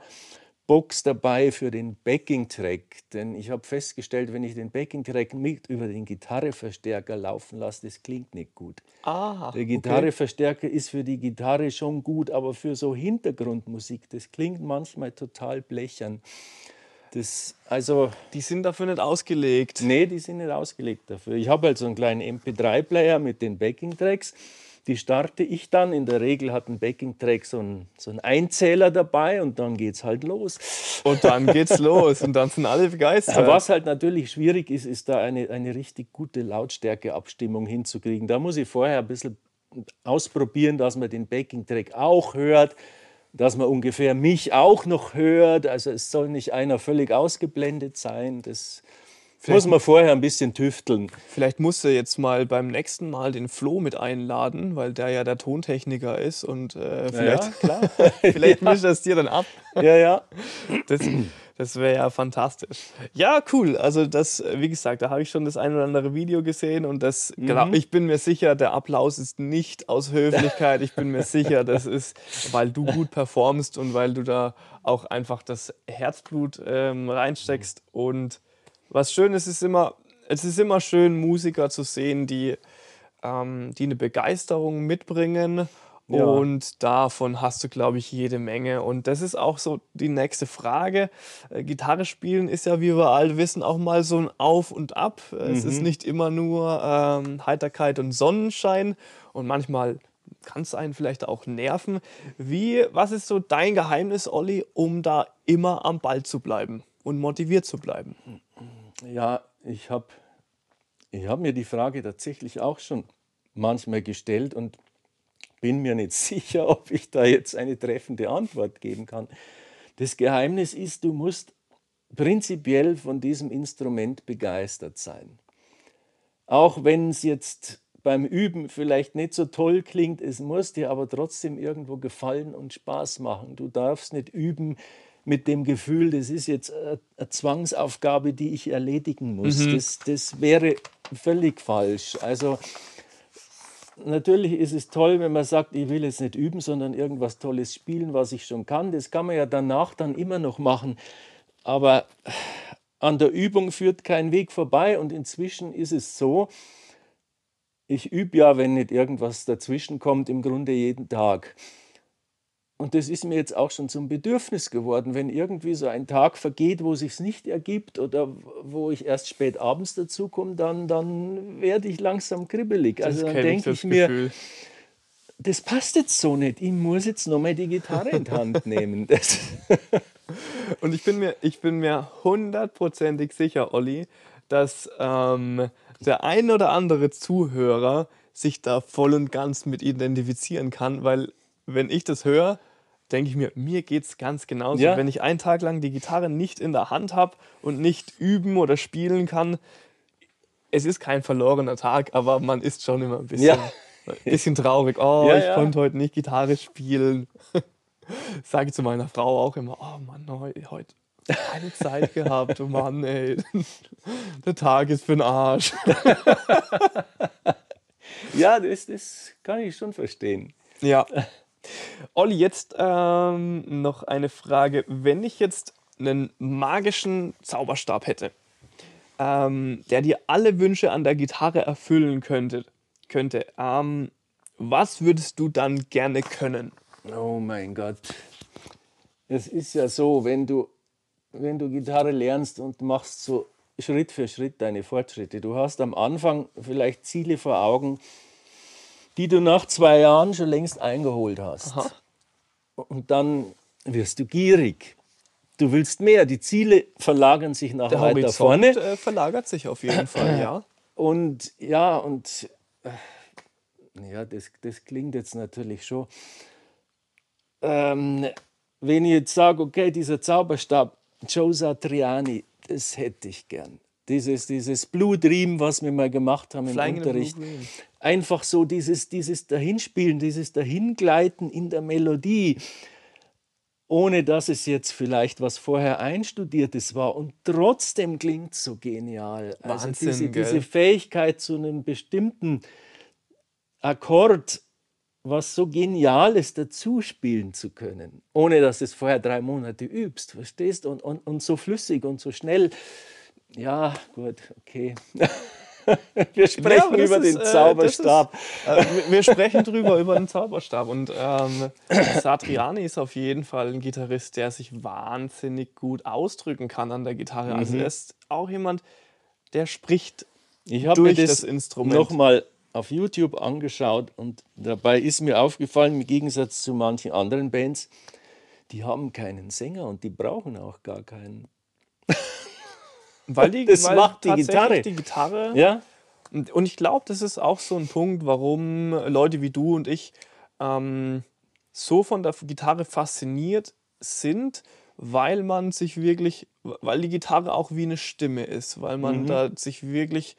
Speaker 2: Box dabei für den Backing-Track, denn ich habe festgestellt, wenn ich den Backing-Track mit über den Gitarreverstärker laufen lasse, das klingt nicht gut.
Speaker 1: Ah,
Speaker 2: Der Gitarreverstärker okay. ist für die Gitarre schon gut, aber für so Hintergrundmusik, das klingt manchmal total blechern. Das, also,
Speaker 1: die sind dafür nicht ausgelegt.
Speaker 2: Nee, die sind nicht ausgelegt dafür. Ich habe halt so einen kleinen MP3-Player mit den Backing-Tracks die starte ich dann. In der Regel hat ein Backing-Track so einen, so einen Einzähler dabei und dann geht es halt los.
Speaker 1: Und dann geht's los und dann sind alle begeistert.
Speaker 2: Was halt natürlich schwierig ist, ist da eine, eine richtig gute Lautstärkeabstimmung hinzukriegen. Da muss ich vorher ein bisschen ausprobieren, dass man den Backing-Track auch hört, dass man ungefähr mich auch noch hört. Also es soll nicht einer völlig ausgeblendet sein. Das Vielleicht muss man vorher ein bisschen tüfteln.
Speaker 1: Vielleicht musst du jetzt mal beim nächsten Mal den Flo mit einladen, weil der ja der Tontechniker ist und äh, vielleicht, ja, klar. vielleicht ja. mischt das dir dann ab.
Speaker 2: Ja, ja.
Speaker 1: Das, das wäre ja fantastisch. Ja, cool. Also das, wie gesagt, da habe ich schon das ein oder andere Video gesehen und das, mhm. genau, ich bin mir sicher, der Applaus ist nicht aus Höflichkeit. Ich bin mir sicher, das ist, weil du gut performst und weil du da auch einfach das Herzblut ähm, reinsteckst und was schön ist, ist immer, es ist immer schön, Musiker zu sehen, die, ähm, die eine Begeisterung mitbringen. Ja. Und davon hast du, glaube ich, jede Menge. Und das ist auch so die nächste Frage. Äh, Gitarre spielen ist ja, wie wir alle wissen, auch mal so ein Auf und Ab. Mhm. Es ist mhm. nicht immer nur ähm, Heiterkeit und Sonnenschein. Und manchmal kann es einen vielleicht auch nerven. Wie, was ist so dein Geheimnis, Olli, um da immer am Ball zu bleiben und motiviert zu bleiben?
Speaker 2: Ja, ich habe ich hab mir die Frage tatsächlich auch schon manchmal gestellt und bin mir nicht sicher, ob ich da jetzt eine treffende Antwort geben kann. Das Geheimnis ist, du musst prinzipiell von diesem Instrument begeistert sein. Auch wenn es jetzt beim Üben vielleicht nicht so toll klingt, es muss dir aber trotzdem irgendwo gefallen und Spaß machen. Du darfst nicht üben, mit dem Gefühl, das ist jetzt eine Zwangsaufgabe, die ich erledigen muss. Mhm. Das, das wäre völlig falsch. Also natürlich ist es toll, wenn man sagt, ich will jetzt nicht üben, sondern irgendwas Tolles spielen, was ich schon kann. Das kann man ja danach dann immer noch machen. Aber an der Übung führt kein Weg vorbei und inzwischen ist es so, ich übe ja, wenn nicht irgendwas dazwischen kommt, im Grunde jeden Tag. Und das ist mir jetzt auch schon zum Bedürfnis geworden, wenn irgendwie so ein Tag vergeht, wo sich nicht ergibt oder wo ich erst spät abends dazukomme, dann, dann werde ich langsam kribbelig.
Speaker 1: Also dann denke ich, ich mir,
Speaker 2: das passt jetzt so nicht. Ich muss jetzt nochmal die Gitarre in die Hand nehmen.
Speaker 1: Und ich bin mir, ich bin mir hundertprozentig sicher, Olli, dass ähm, der ein oder andere Zuhörer sich da voll und ganz mit identifizieren kann, weil wenn ich das höre, denke ich mir, mir geht es ganz genauso. Ja. Wenn ich einen Tag lang die Gitarre nicht in der Hand habe und nicht üben oder spielen kann, es ist kein verlorener Tag, aber man ist schon immer ein bisschen, ja. ein bisschen traurig. Oh, ja, ich konnte heute nicht Gitarre spielen. Sage ich zu meiner Frau auch immer, oh Mann, heute keine Zeit gehabt, oh Mann, ey. Der Tag ist für den Arsch.
Speaker 2: ja, das, das kann ich schon verstehen.
Speaker 1: Ja. Olli, jetzt ähm, noch eine Frage. Wenn ich jetzt einen magischen Zauberstab hätte, ähm, der dir alle Wünsche an der Gitarre erfüllen könnte, könnte ähm, was würdest du dann gerne können?
Speaker 2: Oh mein Gott. Es ist ja so, wenn du, wenn du Gitarre lernst und machst so Schritt für Schritt deine Fortschritte. Du hast am Anfang vielleicht Ziele vor Augen, die du nach zwei Jahren schon längst eingeholt hast. Aha. Und dann wirst du gierig. Du willst mehr. Die Ziele verlagern sich nach Der weiter Horizont, vorne.
Speaker 1: Äh, verlagert sich auf jeden Fall, ja.
Speaker 2: Und ja, und äh, ja, das, das klingt jetzt natürlich schon. Ähm, wenn ich jetzt sage, okay, dieser Zauberstab, Joe Satriani, das hätte ich gern. Dieses, dieses Blue Dream, was wir mal gemacht haben im
Speaker 1: Flying
Speaker 2: Unterricht. Einfach so dieses, dieses Dahinspielen, dieses Dahingleiten in der Melodie, ohne dass es jetzt vielleicht was vorher einstudiertes war. Und trotzdem klingt es so genial. Also
Speaker 1: Wahnsinn,
Speaker 2: diese,
Speaker 1: gell?
Speaker 2: diese Fähigkeit zu einem bestimmten Akkord, was so Geniales dazu spielen zu können, ohne dass du es vorher drei Monate übst, verstehst? Und, und, und so flüssig und so schnell. Ja, gut, okay. Wir sprechen
Speaker 1: das
Speaker 2: über
Speaker 1: ist,
Speaker 2: den
Speaker 1: äh,
Speaker 2: Zauberstab.
Speaker 1: Äh, wir- sprechen drüber über den Zauberstab. Und ähm, Satriani ist auf jeden Fall ein Gitarrist, der sich wahnsinnig gut ausdrücken kann an der Gitarre. Also
Speaker 2: Mhm.
Speaker 1: er ist auch jemand, der spricht
Speaker 2: Ich habe mir
Speaker 1: durch
Speaker 2: das,
Speaker 1: das Instrument.
Speaker 2: nochmal auf YouTube angeschaut und dabei ist mir aufgefallen, im Gegensatz zu manchen anderen Bands, die haben keinen Sänger und die brauchen auch gar keinen.
Speaker 1: weil die,
Speaker 2: das
Speaker 1: weil
Speaker 2: macht die Gitarre.
Speaker 1: Die Gitarre
Speaker 2: Ja?
Speaker 1: Und, ich glaube, das ist auch so ein Punkt, warum Leute wie du und ich ähm, so von der Gitarre fasziniert sind, weil man sich wirklich, weil die Gitarre auch wie eine Stimme ist, weil man da sich wirklich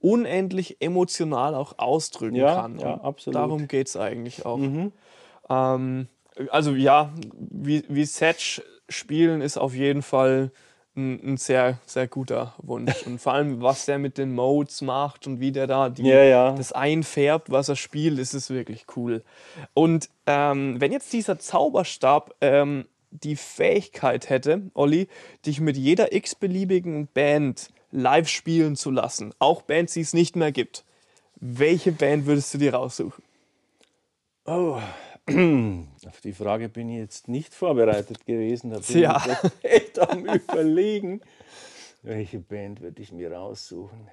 Speaker 1: unendlich emotional auch ausdrücken
Speaker 2: Ja,
Speaker 1: kann.
Speaker 2: ja,
Speaker 1: Und
Speaker 2: absolut.
Speaker 1: Darum geht es eigentlich auch. Ähm, also ja, wie, wie Setch spielen ist auf jeden Fall ein, ein sehr, sehr guter Wunsch. Und vor allem, was der mit den Modes macht und wie der da die,
Speaker 2: Ja, ja.
Speaker 1: das einfärbt, was er spielt, ist es wirklich cool. Und ähm, wenn jetzt dieser Zauberstab ähm, die Fähigkeit hätte, Olli, dich mit jeder x-beliebigen Band live spielen zu lassen, auch Bands, die es nicht mehr gibt, welche Band würdest du dir raussuchen?
Speaker 2: Oh, auf die Frage bin ich jetzt nicht vorbereitet gewesen. Da bin
Speaker 1: Tja.
Speaker 2: ich echt am Überlegen. Welche Band würde ich mir raussuchen?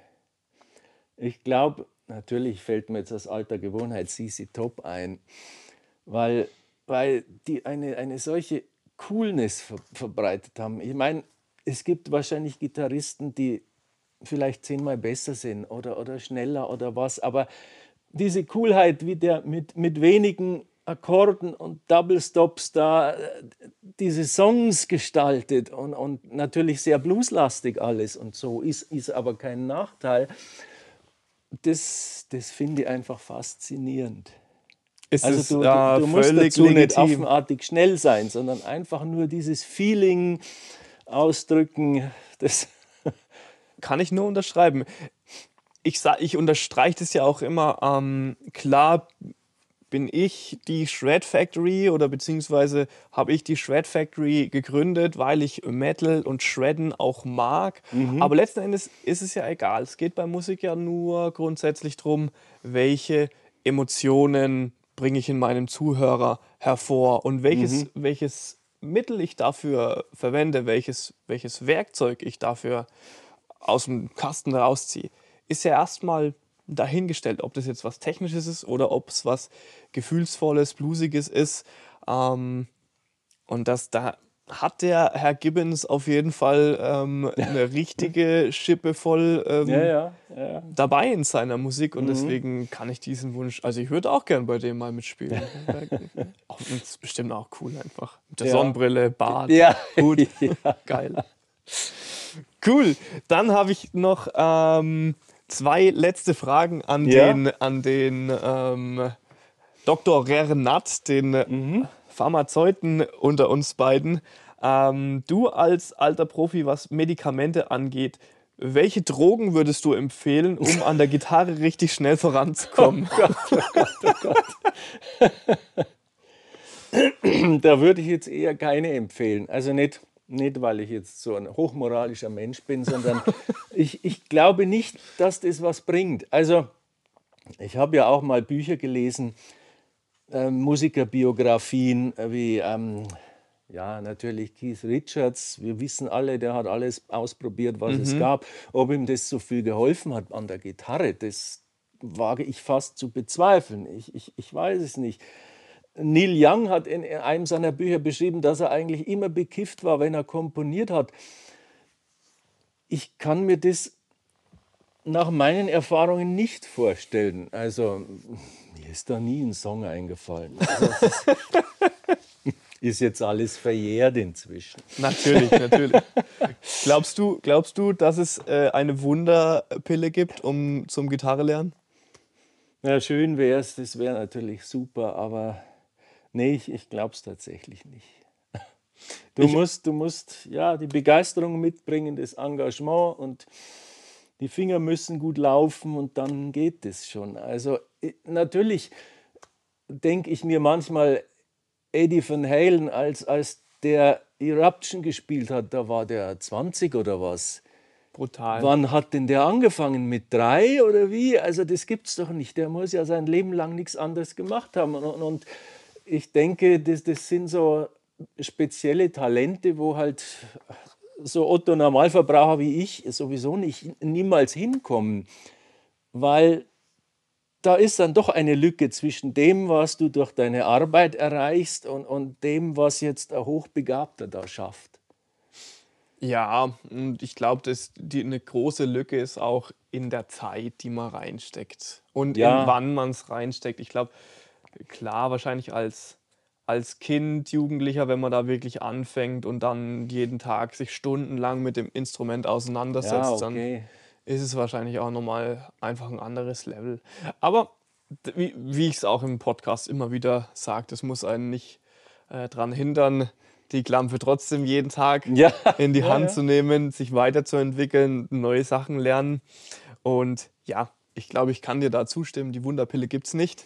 Speaker 2: Ich glaube, natürlich fällt mir jetzt aus alter Gewohnheit CC Top ein, weil, weil die eine, eine solche Coolness ver verbreitet haben. Ich meine, es gibt wahrscheinlich Gitarristen, die vielleicht zehnmal besser sind oder, oder schneller oder was, aber diese Coolheit, wie der mit, mit wenigen Akkorden und Double Stops da äh, diese Songs gestaltet und, und natürlich sehr blueslastig alles und so, ist, ist aber kein Nachteil. Das, das finde ich einfach faszinierend.
Speaker 1: Ist
Speaker 2: Also
Speaker 1: es,
Speaker 2: du, du, du musst dazu nicht
Speaker 1: legitim.
Speaker 2: affenartig schnell sein, sondern einfach nur dieses Feeling ausdrücken. Das,
Speaker 1: Kann ich nur unterschreiben. Ich, ich unterstreiche das ja auch immer. Ähm, klar bin ich die Shred Factory oder beziehungsweise habe ich die Shred Factory gegründet, weil ich Metal und Shredden auch mag. Aber letzten Endes ist es ja egal. Es geht bei Musik ja nur grundsätzlich darum, welche Emotionen bringe ich in meinem Zuhörer hervor und welches, welches Mittel ich dafür verwende, welches, welches Werkzeug ich dafür aus dem Kasten rausziehe, ist ja erstmal dahingestellt, ob das jetzt was Technisches ist oder ob es was Gefühlsvolles, Bluesiges ist. Ähm, und das da hat der Herr Gibbons auf jeden Fall ähm, eine richtige Schippe voll ähm,
Speaker 2: ja, ja, ja.
Speaker 1: dabei in seiner Musik und deswegen kann ich diesen Wunsch, also ich würde auch gern bei dem mal mitspielen. auch, das ist bestimmt auch cool einfach. Mit der. Sonnenbrille, Bart,
Speaker 2: Ja,
Speaker 1: Hut. Geil. Cool. Dann habe ich noch ähm, zwei letzte Fragen an
Speaker 2: Ja.
Speaker 1: den, an den ähm, Dr. Renat, den
Speaker 2: Mhm.
Speaker 1: Pharmazeuten unter uns beiden. Ähm, du als alter Profi, was Medikamente angeht, welche Drogen würdest du empfehlen, um an der Gitarre richtig schnell voranzukommen?
Speaker 2: Da würde ich jetzt eher keine empfehlen. Also nicht, nicht, weil ich jetzt so ein hochmoralischer Mensch bin, sondern ich, ich glaube nicht, dass das was bringt. Also ich habe ja auch mal Bücher gelesen, äh, Musikerbiografien wie, ähm, ja, natürlich Keith Richards. Wir wissen alle, der hat alles ausprobiert, was es gab. Ob ihm das so viel geholfen hat an der Gitarre, das wage ich fast zu bezweifeln. Ich, ich, ich weiß es nicht. Neil Young hat in einem seiner Bücher beschrieben, dass er eigentlich immer bekifft war, wenn er komponiert hat. Ich kann mir das nach meinen Erfahrungen nicht vorstellen. Also mir ist da nie ein Song eingefallen. Also, ist, ist jetzt alles verjährt inzwischen.
Speaker 1: Natürlich, natürlich. glaubst, du, glaubst du, dass es äh, eine Wunderpille gibt um zum Gitarre lernen?
Speaker 2: Ja, schön wäre es, das wäre natürlich super, aber nee, ich, ich glaube es tatsächlich nicht. Du ich, musst, du musst ja die Begeisterung mitbringen, das Engagement und die Finger müssen gut laufen und dann geht es schon. Also natürlich denke ich mir manchmal, Eddie Van Halen, als, als der Eruption gespielt hat, da war der 20 oder was.
Speaker 1: Brutal.
Speaker 2: Wann hat denn der angefangen? Mit drei oder wie? Also das gibt es doch nicht. Der muss ja sein Leben lang nichts anderes gemacht haben. Und, und ich denke, das, das sind so spezielle Talente, wo halt so Otto Normalverbraucher wie ich sowieso nicht niemals hinkommen, weil da ist dann doch eine Lücke zwischen dem, was du durch deine Arbeit erreichst und, und dem, was jetzt ein Hochbegabter da schafft.
Speaker 1: Ja, und ich glaube, dass die, eine große Lücke ist auch in der Zeit, die man reinsteckt und ja. in wann man es reinsteckt. Ich glaube, klar, wahrscheinlich als als Kind, Jugendlicher, wenn man da wirklich anfängt und dann jeden Tag sich stundenlang mit dem Instrument auseinandersetzt, ja, okay. dann ist es wahrscheinlich auch nochmal einfach ein anderes Level. Aber wie, wie ich es auch im Podcast immer wieder sage, das muss einen nicht äh, daran hindern, die Klampe trotzdem jeden Tag ja. in die Hand ja, zu nehmen, sich weiterzuentwickeln, neue Sachen lernen. Und ja, ich glaube, ich kann dir da zustimmen, die Wunderpille gibt es nicht.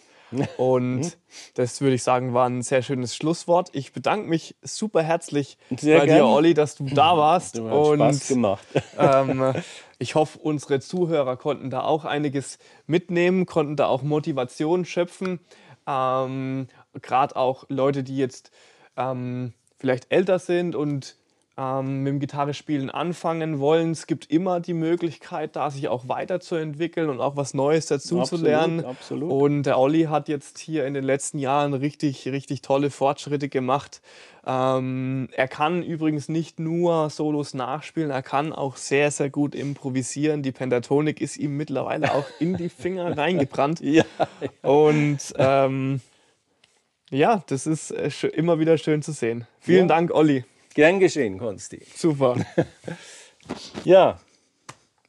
Speaker 1: Und mhm. das würde ich sagen, war ein sehr schönes Schlusswort. Ich bedanke mich super herzlich sehr bei gern. dir, Olli, dass du da warst.
Speaker 2: Du und Spaß gemacht.
Speaker 1: Ähm, ich hoffe, unsere Zuhörer konnten da auch einiges mitnehmen, konnten da auch Motivation schöpfen. Ähm, Gerade auch Leute, die jetzt ähm, vielleicht älter sind und ähm, mit dem Gitarrespielen anfangen wollen. Es gibt immer die Möglichkeit, da sich auch weiterzuentwickeln und auch was Neues dazu zu lernen.
Speaker 2: Absolut.
Speaker 1: Und der Olli hat jetzt hier in den letzten Jahren richtig, richtig tolle Fortschritte gemacht. Ähm, er kann übrigens nicht nur Solos nachspielen, er kann auch sehr, sehr gut improvisieren. Die Pentatonik ist ihm mittlerweile auch in die Finger reingebrannt.
Speaker 2: ja,
Speaker 1: ja. Und ähm, ja, das ist äh, immer wieder schön zu sehen. Vielen ja. Dank, Olli.
Speaker 2: Gern geschehen, Konsti.
Speaker 1: Super.
Speaker 2: ja,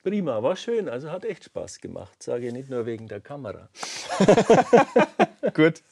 Speaker 2: prima, war schön. Also hat echt Spaß gemacht. Sage ich nicht nur wegen der Kamera.
Speaker 1: Gut.